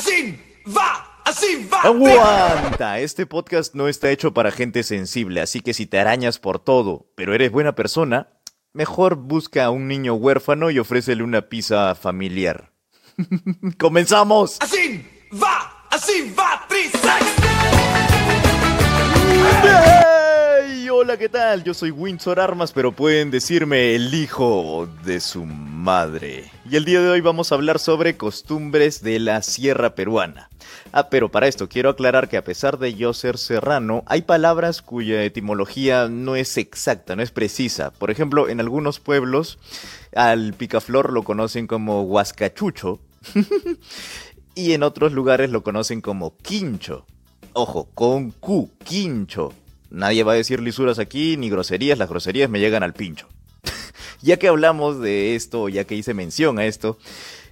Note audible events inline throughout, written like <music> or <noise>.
Así va, así va. Aguanta, este podcast no está hecho para gente sensible, así que si te arañas por todo, pero eres buena persona, mejor busca a un niño huérfano y ofrécele una pizza familiar. <laughs> ¡Comenzamos! Así va, así va, Hola, ¿qué tal? Yo soy Windsor Armas, pero pueden decirme el hijo de su madre. Y el día de hoy vamos a hablar sobre costumbres de la sierra peruana. Ah, pero para esto quiero aclarar que a pesar de yo ser serrano, hay palabras cuya etimología no es exacta, no es precisa. Por ejemplo, en algunos pueblos al picaflor lo conocen como huascachucho <laughs> y en otros lugares lo conocen como quincho. Ojo, con Q, quincho. Nadie va a decir lisuras aquí ni groserías, las groserías me llegan al pincho. <laughs> ya que hablamos de esto, ya que hice mención a esto,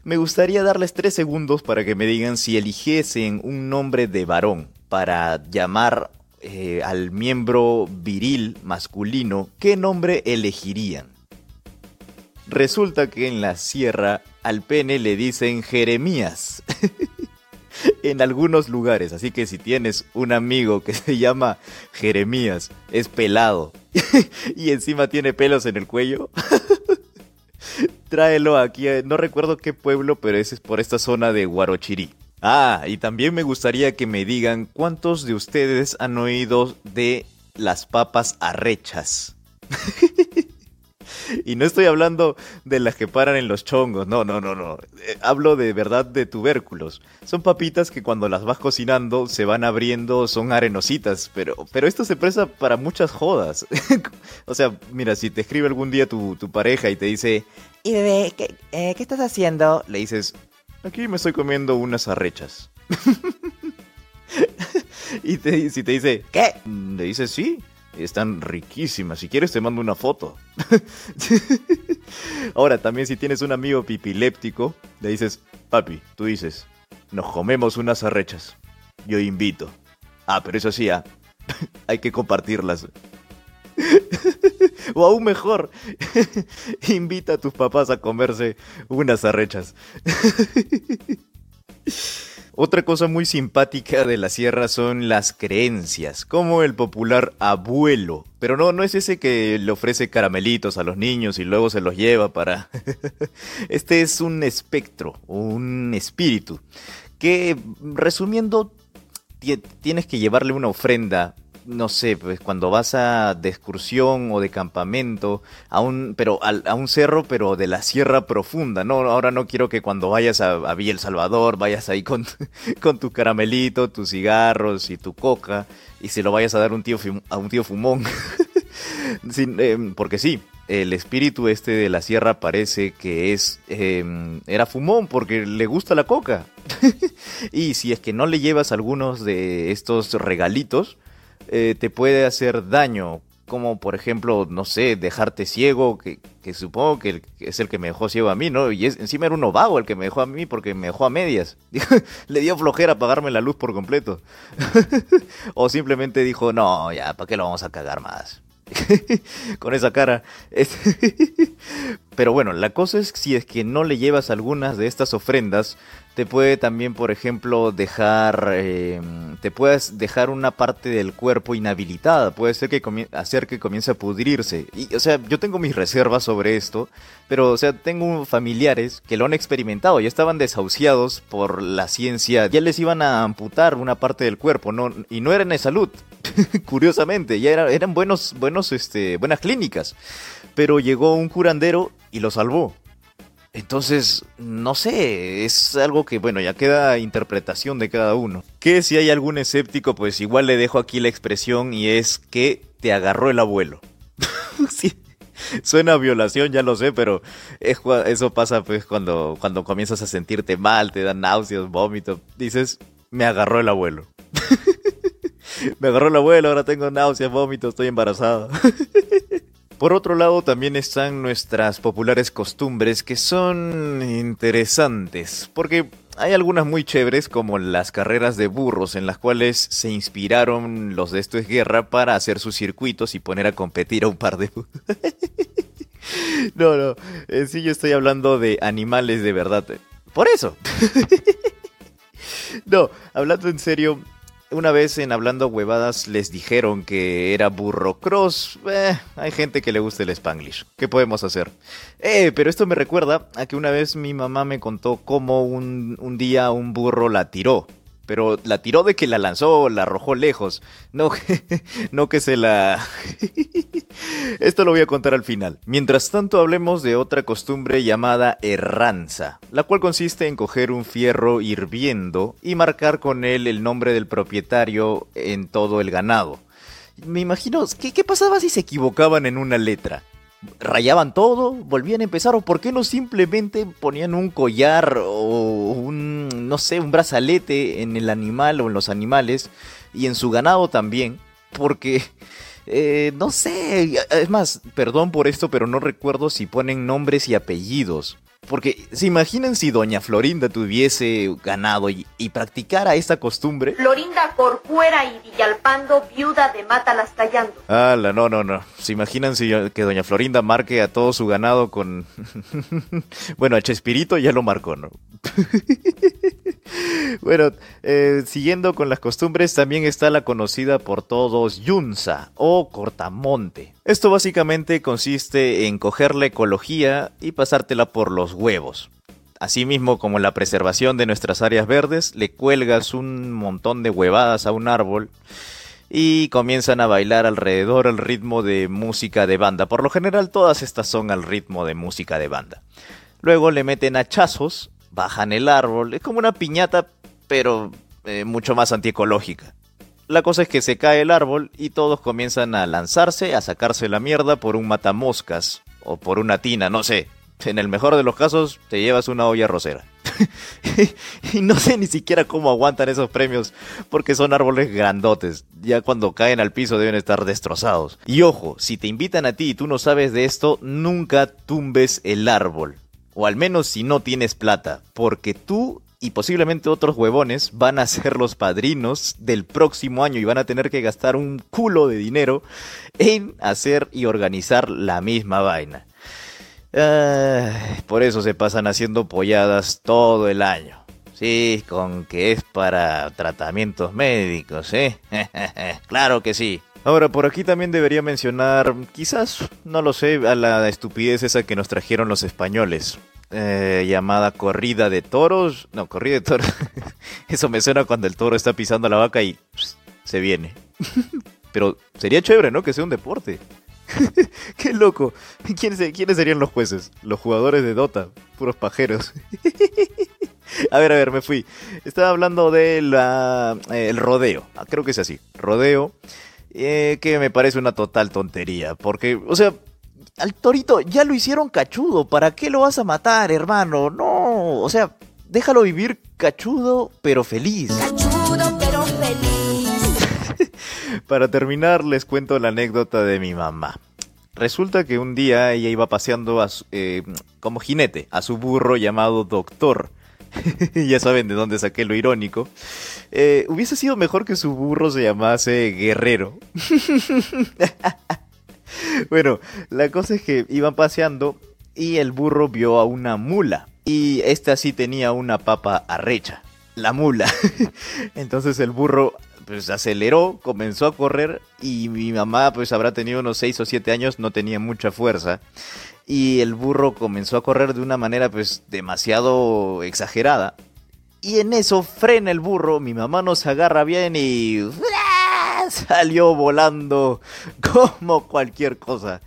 me gustaría darles tres segundos para que me digan si eligiesen un nombre de varón para llamar eh, al miembro viril masculino, ¿qué nombre elegirían? Resulta que en la sierra al pene le dicen Jeremías. <laughs> en algunos lugares. Así que si tienes un amigo que <laughs> se llama Jeremías, es pelado <laughs> y encima tiene pelos en el cuello, <laughs> tráelo aquí. No recuerdo qué pueblo, pero ese es por esta zona de Guarochirí. Ah, y también me gustaría que me digan cuántos de ustedes han oído de las papas arrechas. Y no estoy hablando de las que paran en los chongos, no, no, no, no. Eh, hablo de verdad de tubérculos. Son papitas que cuando las vas cocinando se van abriendo, son arenositas, pero, pero esto se presta para muchas jodas. <laughs> o sea, mira, si te escribe algún día tu, tu pareja y te dice, y bebé, ¿qué, eh, ¿qué estás haciendo? Le dices, aquí me estoy comiendo unas arrechas. <laughs> y si te dice, ¿qué? Le dices, sí, están riquísimas. Si quieres te mando una foto. <laughs> Ahora, también si tienes un amigo pipiléptico, le dices, papi, tú dices, nos comemos unas arrechas. Yo invito. Ah, pero eso sí, ah, <laughs> hay que compartirlas. <laughs> o aún mejor, invita a tus papás a comerse unas arrechas. Otra cosa muy simpática de la sierra son las creencias, como el popular abuelo. Pero no, no es ese que le ofrece caramelitos a los niños y luego se los lleva para... <laughs> este es un espectro, un espíritu, que resumiendo, tienes que llevarle una ofrenda no sé, pues cuando vas a de excursión o de campamento, a un, pero a, un cerro, pero de la sierra profunda, ¿no? Ahora no quiero que cuando vayas a, a Villa El Salvador, vayas ahí con, <laughs> con tu caramelito, tus cigarros y tu coca, y se lo vayas a dar un tío, a un tío fumón. <laughs> Em, porque sí, el espíritu este de la sierra parece que es em, era fumón porque le gusta la coca. <laughs> y si es que no le llevas algunos de estos regalitos, eh, te puede hacer daño, como por ejemplo, no sé, dejarte ciego, que, supongo que, es el que me dejó ciego a mí, ¿no? Y encima era uno vago el que me dejó a mí porque me dejó a medias. <laughs> Le dio flojera apagarme la luz por completo. <laughs> o simplemente dijo, no, ya, ¿para qué lo vamos a cagar más? <laughs> Con esa cara. Pero bueno, la cosa es si es que no le llevas algunas de estas ofrendas, te puede también, por ejemplo, dejar, em, te puedes dejar una parte del cuerpo inhabilitada, puede ser que hacer que comience a pudrirse. Y, o sea, yo tengo mis reservas sobre esto, pero, o sea, tengo familiares que lo han experimentado, ya estaban desahuciados por la ciencia, ya les iban a amputar una parte del cuerpo, no, y no eran de salud, <laughs> curiosamente, ya eran buenos, buenos, este, buenas clínicas, pero llegó un curandero y lo salvó. Entonces, no sé, es algo que, bueno, ya queda interpretación de cada uno. Que si hay algún escéptico, pues igual le dejo aquí la expresión y es que te agarró el abuelo. <laughs> Suena a violación, ya lo sé, pero eso pasa pues cuando, cuando comienzas a sentirte mal, te dan náuseas, vómitos, dices, me agarró el abuelo. <laughs> me agarró el abuelo, ahora tengo náuseas, vómitos, estoy embarazada. <laughs> Por otro lado, también están nuestras populares costumbres que son interesantes, porque hay algunas muy chéveres como las carreras de burros en las cuales se inspiraron los de Esto es Guerra para hacer sus circuitos y poner a competir a un par de... <laughs> no, no, en sí yo estoy hablando de animales de verdad. Por eso. <laughs> No, hablando en serio, una vez en Hablando Huevadas les dijeron que era burro cross. Eh, hay gente que le gusta el spanglish. ¿Qué podemos hacer? Eh, pero esto me recuerda a que una vez mi mamá me contó cómo un, un día un burro la tiró pero la tiró de que la lanzó, la arrojó lejos. No, <laughs> no que se la... <laughs> Esto lo voy a contar al final. Mientras tanto hablemos de otra costumbre llamada herranza, la cual consiste en coger un fierro hirviendo y marcar con él el nombre del propietario en todo el ganado. Me imagino, ¿qué, pasaba si se equivocaban en una letra? rayaban todo, volvían a empezar, o por qué no simplemente ponían un collar o un, no sé, un brazalete en el animal o en los animales y en su ganado también, porque, eh, no sé, es más, perdón por esto, pero no recuerdo si ponen nombres y apellidos. Porque se imaginan si doña Florinda tuviese ganado y, practicara esta costumbre. Florinda Corcuera y Villalpando, viuda de Mátalas Callando. Ala, no, no, no. Se imaginan si que doña Florinda marque a todo su ganado con... <laughs> bueno, a Chespirito ya lo marcó, ¿no? <laughs> bueno, eh, siguiendo con las costumbres, también está la conocida por todos Yunza o cortamonte. Esto básicamente consiste en coger la ecología y pasártela por los huevos. Asimismo, como la preservación de nuestras áreas verdes, le cuelgas un montón de huevadas a un árbol y comienzan a bailar alrededor al ritmo de música de banda. Por lo general todas estas son al ritmo de música de banda. Luego le meten hachazos bajan el árbol. Es como una piñata, pero eh, mucho más antiecológica. La cosa es que se cae el árbol y todos comienzan a lanzarse, a sacarse la mierda por un matamoscas o por una tina, no sé. En el mejor de los casos, te llevas una olla rosera. <laughs> y no sé ni siquiera cómo aguantan esos premios, porque son árboles grandotes. Ya cuando caen al piso deben estar destrozados. Y ojo, si te invitan a ti y tú no sabes de esto, nunca tumbes el árbol o al menos si no tienes plata, porque tú y posiblemente otros huevones van a ser los padrinos del próximo año y van a tener que gastar un culo de dinero en hacer y organizar la misma vaina. Por eso se pasan haciendo polladas todo el año. Sí, con que es para tratamientos médicos, ¿eh? <laughs> claro que sí. Ahora, por aquí también debería mencionar, quizás, no lo sé, a la estupidez esa que nos trajeron los españoles. Eh, llamada corrida de toros. No, corrida de toros. <laughs> Eso me suena cuando el toro está pisando la vaca y se viene. <laughs> Pero sería chévere, ¿no? Que sea un deporte. <laughs> Qué loco. ¿Quiénes, ¿Quiénes serían los jueces? Los jugadores de Dota. Puros pajeros. <laughs> A ver, a ver, me fui. Estaba hablando del de el rodeo. Ah, creo que es así. Rodeo. Eh, que me parece una total tontería. Porque, o sea, al torito ya lo hicieron cachudo. ¿Para qué lo vas a matar, hermano? No, o sea, déjalo vivir cachudo pero feliz. Cachudo pero feliz. <laughs> Para terminar, les cuento la anécdota de mi mamá. Resulta que un día ella iba paseando eh, como jinete a su burro llamado Doctor. <laughs> ya saben de dónde saqué lo irónico. Eh, hubiese sido mejor que su burro se llamase Guerrero. <laughs> bueno, la cosa es que iban paseando y el burro vio a una mula. Y esta sí tenía una papa arrecha. La mula. Entonces el burro pues aceleró, comenzó a correr y mi mamá pues habrá tenido unos 6 o 7 años, no tenía mucha fuerza y el burro comenzó a correr de una manera pues demasiado exagerada. Y en eso frena el burro, mi mamá nos agarra bien y salió volando <laughs> como cualquier cosa.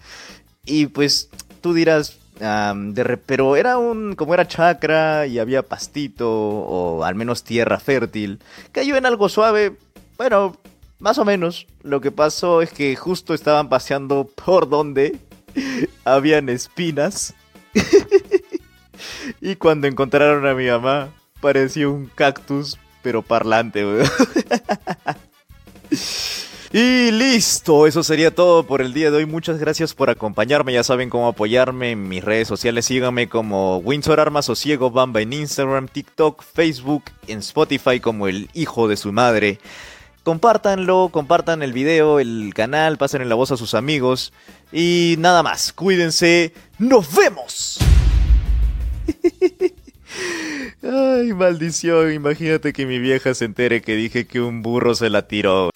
Y pues tú dirás, de pero era un, como era chacra y había pastito o al menos tierra fértil, cayó en algo suave, bueno, más o menos. Lo que pasó es que justo estaban paseando por donde <laughs> habían espinas. <laughs> y cuando encontraron a mi mamá, parecía un cactus, pero parlante, <laughs> Y listo, eso sería todo por el día de hoy. Muchas gracias por acompañarme. Ya saben cómo apoyarme en mis redes sociales. Síganme como Windsor Armas o Ciego Bamba en Instagram, TikTok, Facebook, en Spotify como el hijo de su madre. Compártanlo, compartan el video, el canal, pasen la voz a sus amigos. Y nada más, cuídense. ¡Nos vemos! <laughs> Ay, maldición, imagínate que mi vieja se entere que dije que un burro se la tiró.